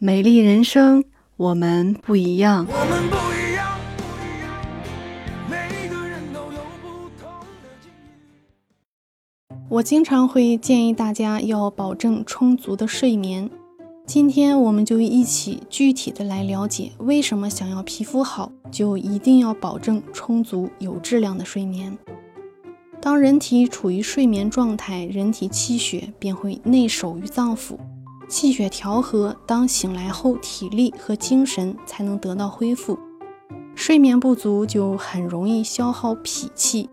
美丽人生，我们不一样。我们不一样，不一样，每个人都有不同的境遇。我经常会建议大家要保证充足的睡眠。今天我们就一起具体的来了解，为什么想要皮肤好，就一定要保证充足有质量的睡眠。当人体处于睡眠状态，人体气血便会内守于脏腑。气血调和，当醒来后，体力和精神才能得到恢复。睡眠不足就很容易消耗脾气，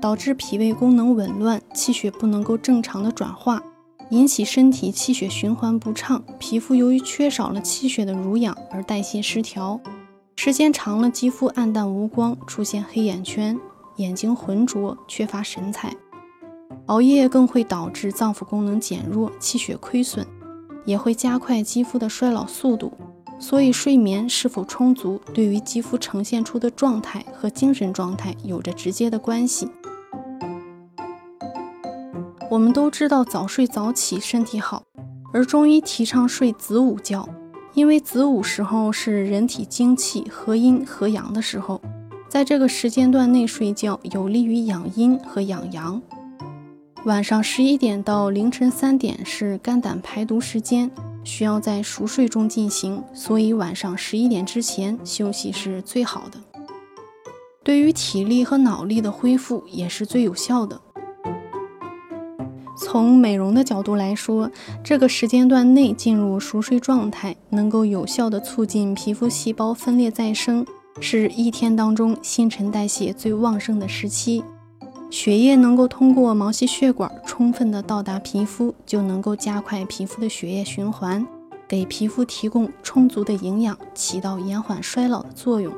导致脾胃功能紊乱，气血不能够正常的转化，引起身体气血循环不畅。皮肤由于缺少了气血的濡养而代谢失调，时间长了，肌肤暗淡无光，出现黑眼圈，眼睛浑浊，缺乏神采。熬夜更会导致脏腑功能减弱、气血亏损，也会加快肌肤的衰老速度。所以，睡眠是否充足，对于肌肤呈现出的状态和精神状态有着直接的关系。我们都知道早睡早起身体好，而中医提倡睡子午觉，因为子午时候是人体精气合阴合阳的时候，在这个时间段内睡觉有利于养阴和养阳。晚上十一点到凌晨三点是肝胆排毒时间，需要在熟睡中进行，所以晚上十一点之前休息是最好的。对于体力和脑力的恢复也是最有效的。从美容的角度来说，这个时间段内进入熟睡状态，能够有效的促进皮肤细胞分裂再生，是一天当中新陈代谢最旺盛的时期。血液能够通过毛细血管充分的到达皮肤，就能够加快皮肤的血液循环，给皮肤提供充足的营养，起到延缓衰老的作用。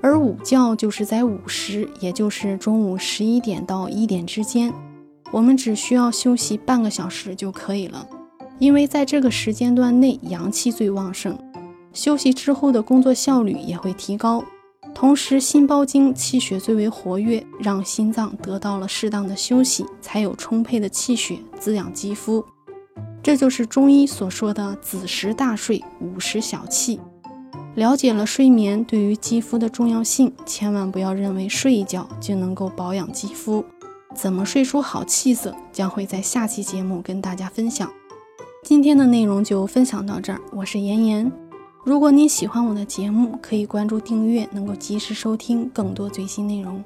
而午觉就是在午时，也就是中午十一点到一点之间，我们只需要休息半个小时就可以了，因为在这个时间段内阳气最旺盛，休息之后的工作效率也会提高。同时，心包经气血最为活跃，让心脏得到了适当的休息，才有充沛的气血滋养肌肤。这就是中医所说的“子时大睡，午时小憩”。了解了睡眠对于肌肤的重要性，千万不要认为睡一觉就能够保养肌肤。怎么睡出好气色，将会在下期节目跟大家分享。今天的内容就分享到这儿，我是妍妍。如果你喜欢我的节目，可以关注订阅，能够及时收听更多最新内容。